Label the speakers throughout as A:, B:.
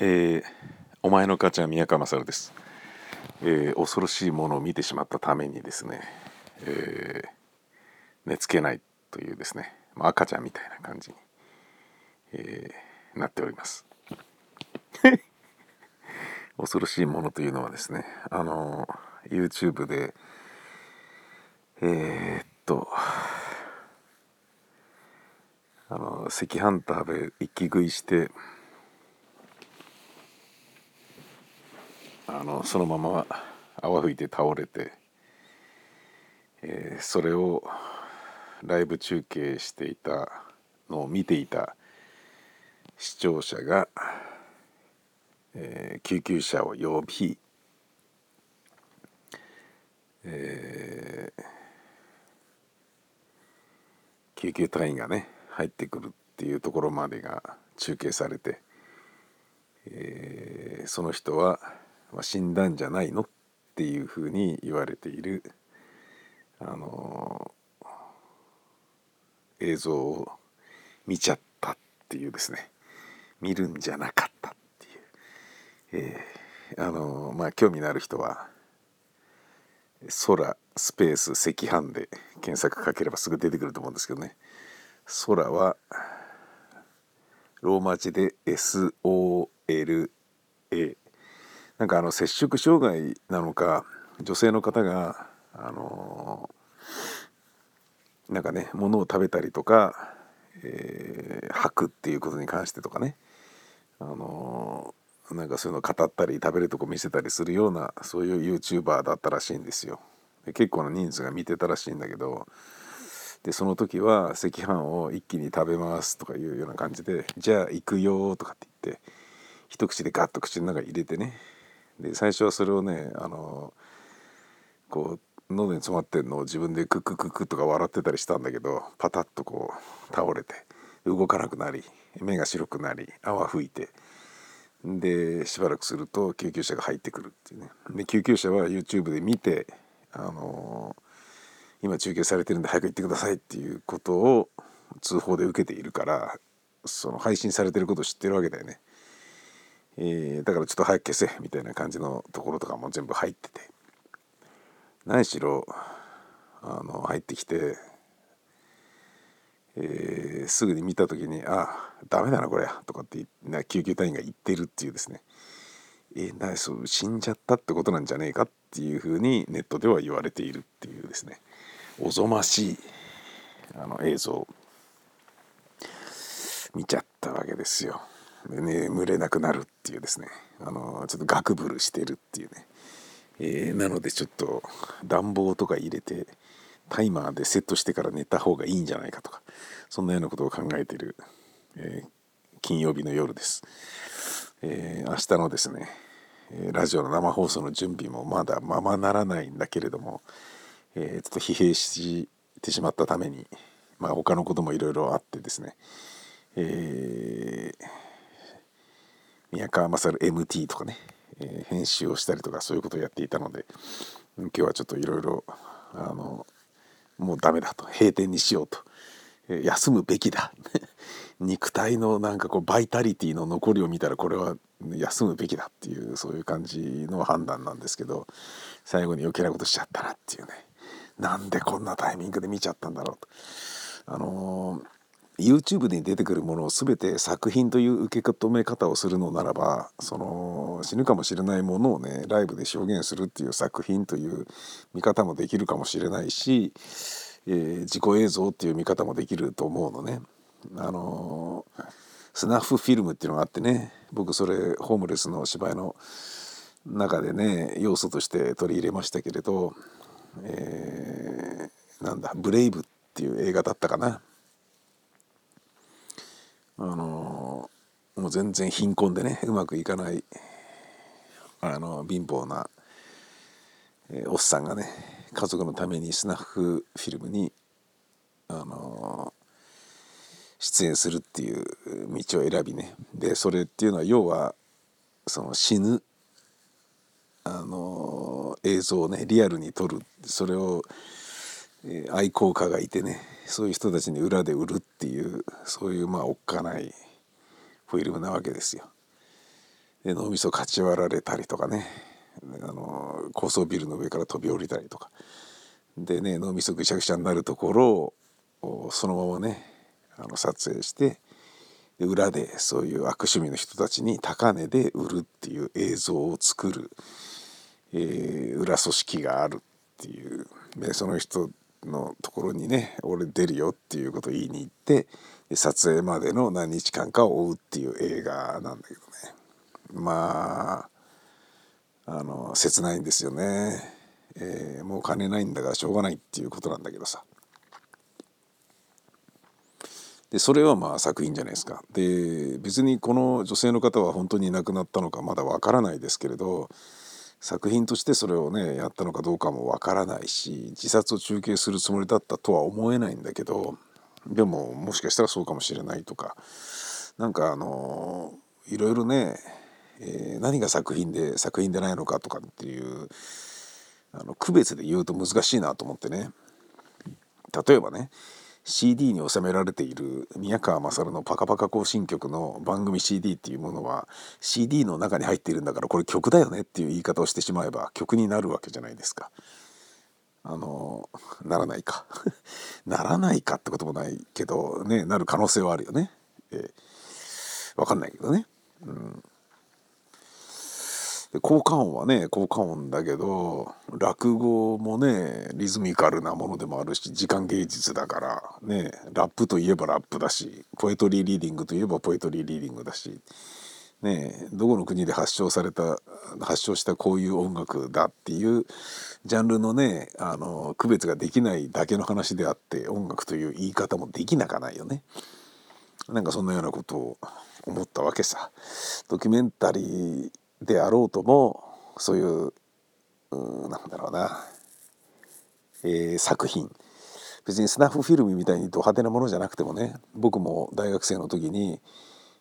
A: えー、お前の母ちゃん宮川勝です、えー、恐ろしいものを見てしまったためにですね、えー、寝つけないというですね、まあ、赤ちゃんみたいな感じに、え、なっております。恐ろしいものというのはですねあの YouTube でえ、っとあの赤飯食べ一気食いしてあのそのまま泡吹いて倒れて、えー、それをライブ中継していたのを見ていた視聴者が、えー、救急車を呼び、えー、救急隊員がね入ってくるっていうところまでが中継されて、えー、その人はまあ、死んだんじゃないの？っていうふうに言われている、あの、映像を見ちゃったっていうですね。見るんじゃなかったっていう、えー、あの、まあ興味のある人は空スペース赤飯で検索かければすぐ出てくると思うんですけどね。空はローマ字で SOLA なんかあの摂食障害なのか女性の方があの、なんかね物を食べたりとか、えー、吐くっていうことに関してとかねあの、なんかそういうのを語ったり食べるとこ見せたりするようなそういう YouTuber だったらしいんですよ。で結構な人数が見てたらしいんだけどでその時は赤飯を一気に食べますとかいうような感じで「じゃあ行くよ」とかって言って一口でガッと口の中に入れてねで最初はそれをねあのこう喉に詰まってんのを自分でクッククックとか笑ってたりしたんだけどパタッとこう倒れて動かなくなり目が白くなり泡吹いてでしばらくすると救急車が入ってくるっていうね。で救急車は YouTube で見てあの今中継されてるんで早く行ってくださいっていうことを通報で受けているからその配信されてることを知ってるわけだよね。えー、だからちょっと早く消せみたいな感じのところとかも全部入ってて。何しろあの入ってきて、えー、すぐに見た時に「あダメだなこれ」とかってな救急隊員が言ってるっていうですね。えー、なそう死んじゃったってことなんじゃねえかっていうふうにネットでは言われているっていうですね。おぞましいあの映像見ちゃったわけですよ。で眠れなくなるっていうですね。あのちょっとガクブルしてるっていうね、えー、なのでちょっと暖房とか入れてタイマーでセットしてから寝た方がいいんじゃないかとかそんなようなことを考えてる、えー、金曜日の夜です、えー、明日のですねラジオの生放送の準備もまだままならないんだけれども、えー、ちょっと疲弊してしまったために、まあ、他のこともいろいろあってですね、えー宮川勝 MT とかね、えー、編集をしたりとかそういうことをやっていたので今日はちょっといろいろあのもうダメだと閉店にしようと、えー、休むべきだ 肉体のなんかこうバイタリティの残りを見たらこれは休むべきだっていうそういう感じの判断なんですけど最後に余計なことしちゃったなっていうねなんでこんなタイミングで見ちゃったんだろうと。あのー YouTube に出てくるものを全て作品という受け止め方をするのならばその死ぬかもしれないものをねライブで表現するっていう作品という見方もできるかもしれないし、えー、自己映像っていう見方もできると思うのね。あのー、スナッフフィルムっていうのがあってね僕それホームレスの芝居の中でね要素として取り入れましたけれど、えー、なんだ「ブレイブ」っていう映画だったかな。あのもう全然貧困でね うまくいかないあの貧乏な、えー、おっさんがね家族のためにスナッフフィルムにあの出演するっていう道を選びね。でそれっていうのは要はその死ぬあの映像をねリアルに撮る。それを、えー、愛好家がいてねそういう人たちに裏で売るっていうそういうまあおっかないフィルムなわけですよ。で脳みそかち割られたりとかね。あの高層ビルの上から飛び降りたりとか。でね脳みそぐしゃぐしゃになるところをそのままねあの撮影してで裏でそういう悪趣味の人たちに高値で売るっていう映像を作る、えー、裏組織があるっていう。でその人のところにね俺出るよっていうことを言いに行って撮影までの何日間かを追うっていう映画なんだけどね。まああの切ないんですよね、えー、もう金ないんだからしょうがないっていうことなんだけどさ。でそれはまあ作品じゃないですか。で別にこの女性の方は本当に亡くなったのかまだわからないですけれど作品としてそれをねやったのかどうかもわからないし自殺を中継するつもりだったとは思えないんだけどでももしかしたらそうかもしれないとかなんかあのいろいろね、えー、何が作品で作品でないのかとかっていうあの区別で言うと難しいなと思ってね。例えばね CD に収められている宮川勝の「パカパカ行進曲」の番組 CD っていうものは CD の中に入っているんだからこれ曲だよねっていう言い方をしてしまえば曲になるわけじゃないですか。あのならないか ならないかってこともないけどねなる可能性はあるよね。えー、かんないけどね。うん効果音はね効果音だけど落語もねリズミカルなものでもあるし時間芸術だからねラップといえばラップだしポエトリーリーディングといえばポエトリーリーディングだしねどこの国で発祥された発祥したこういう音楽だっていうジャンルのねあの区別ができないだけの話であって音楽という言い方もできなかないよね。なんかそんなようなことを思ったわけさ。ドキュメンタリーであろうともそういううなんだろうな、えー、作品。別にスナッフフィルムみたいにド派手なものじゃなくてもね僕も大学生の時に、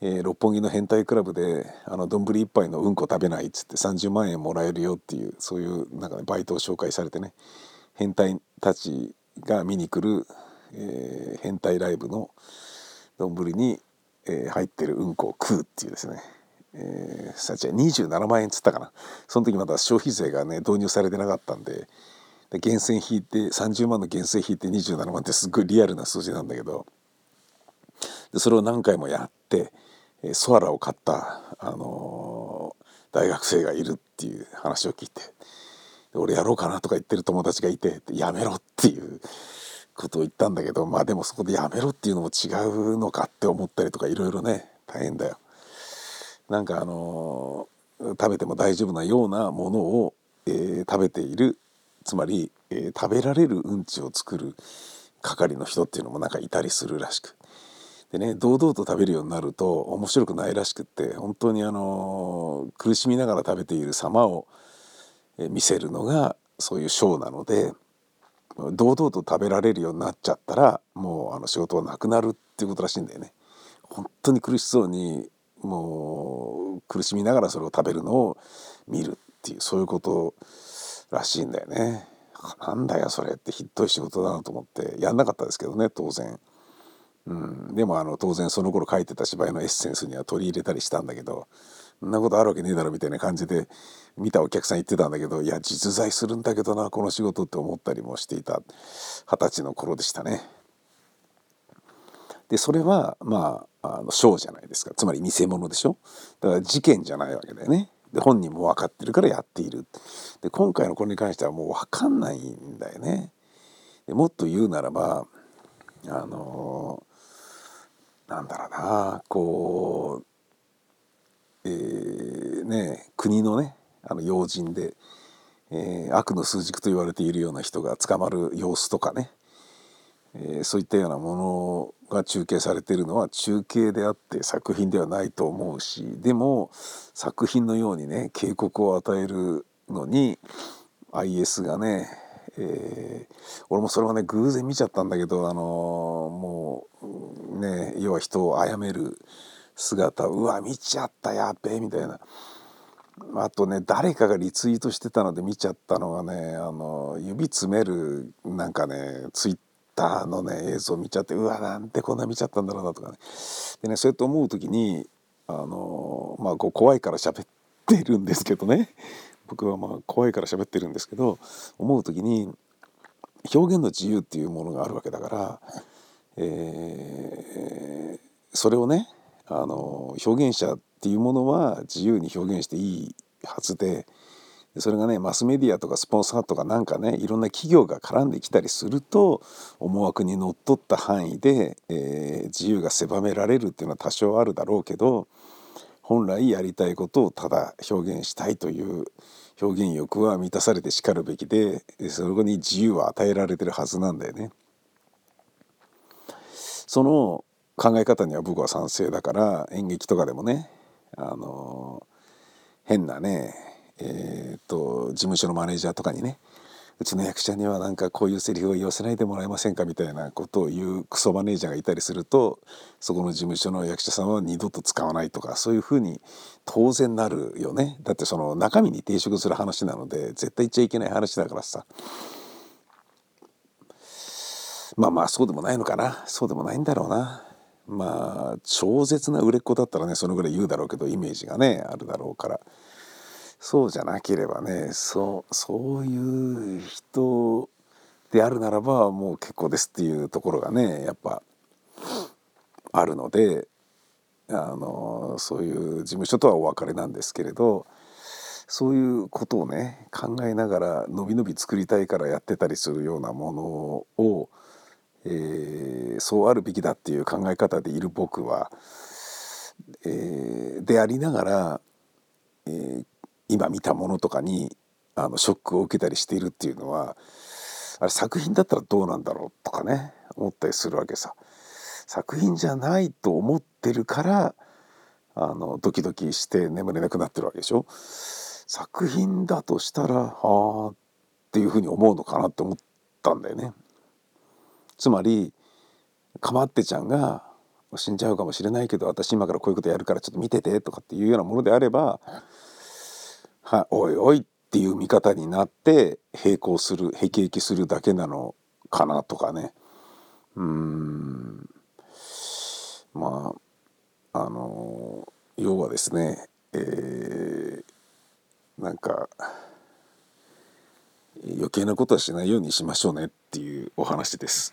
A: えー、六本木の変態クラブで丼一杯のうんこ食べないっつって30万円もらえるよっていうそういうなんか、ね、バイトを紹介されてね変態たちが見に来る、えー、変態ライブの丼に、えー、入ってるうんこを食うっていうですね。えー、さちは27万円っつったかなその時まだ消費税がね導入されてなかったんでで源泉引いて30万の源泉引いて27万ってすごいリアルな数字なんだけどでそれを何回もやってソアラを買った、あのー、大学生がいるっていう話を聞いて俺やろうかなとか言ってる友達がいてやめろっていうことを言ったんだけどまあでもそこでやめろっていうのも違うのかって思ったりとかいろいろね大変だよ。なんかあの食べても大丈夫なようなものを、えー、食べているつまり、えー、食べられるうんちを作る係の人っていうのもなんかいたりするらしくでね堂々と食べるようになると面白くないらしくって本当にあの苦しみながら食べている様を、見せるのがそういうショーなので堂々と食べられるようになっちゃったらもうあの仕事はなくなるっていうことらしいんだよね。本当に苦しそうにもう苦しみながらそれを食べるのを見るっていうそういうことらしいんだよね。なんだよそれってひどい仕事だなと思ってやんなかったですけどね当然。うん、でもあの当然その頃書いてた芝居のエッセンスには取り入れたりしたんだけどそんなことあるわけねえだろみたいな感じで見たお客さん言ってたんだけどいや実在するんだけどなこの仕事って思ったりもしていた二十歳の頃でしたね。でそれはまああのショーじゃないですかつまり偽物でしょだから事件じゃないわけだよね。で本人も分かってるからやっている。で今回のこれに関してはもう分かんないんだよね。でもっと言うならばあのなんだろうなこう、えー、ね国のねあの要人で、えー、悪の枢軸と言われているような人が捕まる様子とかねえ、そういったようなものが中継されているのは中継であって作品ではないと思うしでも作品のようにね警告を与えるのに IS がね、えー、俺もそれはね偶然見ちゃったんだけど、あのー、もうね要は人を殺める姿うわ見ちゃったやっべえみたいな。あとね誰かがリツイートしてたので見ちゃったのがねあの指詰めるなんかねツイッターのね映像見ちゃってうわなんてこんな見ちゃったんだろうなとかね。でねそうやって思う時にあのまあこう怖いから喋っってるんですけどね。僕はまあ怖いから喋ってるんですけど 思う時に表現の自由っていうものがあるわけだから、えー、それをねあの表現者っていうものは自由に表現していいはずでそれがねマスメディアとかスポンサーとかなんかねいろんな企業が絡んできたりすると思惑にのっとった範囲で、えー、自由が狭められるっていうのは多少あるだろうけど本来やりたいことをただ表現したいという表現欲は満たされてしかるべきでそこに自由は与えられてるはずなんだよね。その考え方には僕は賛成だから演劇とかでもねあの変なねえー、っと事務所のマネージャーとかにねうちの役者にはなんかこういうセリフを言わせないでもらえませんかみたいなことを言うクソマネージャーがいたりするとそこの事務所の役者さんは二度と使わないとかそういうふうに当然なるよね。だってその中身に抵触する話なので絶対言っちゃいけない話だからさ。まあまあそうでもないのかな。そうでもないんだろうな。まあ超絶な売れっ子だったらねそのぐらい言うだろうけどイメージがねあるだろうから。そうじゃなければねそうそういう人であるならばもう結構ですっていうところがねやっぱあるのであのそういう事務所とはお別れなんですけれどそういうことをね考えながらのびのび作りたいからやってたりするようなものを、えー、そうあるべきだっていう考え方でいる僕は、えー、でありながら、えー、今見たものとかにあのショックを受けたりしているっていうのはあれ作品だったらどうなんだろうとかね思ったりするわけさ。作品じゃないと思ってるからあのドキドキして眠れなくなってるわけでしょ。作品だとしたらはあっていうふうに思うのかなって思ったんだよね。つまりかまってちゃんが死んじゃうかもしれないけど私今からこういうことやるからちょっと見ててとかっていうようなものであればはおいおいっていう見方になって並行する辟易するだけなのかなとかね。うん。まああの要はですねえー、なんか余計なことはしないようにしましょうねっていうお話です。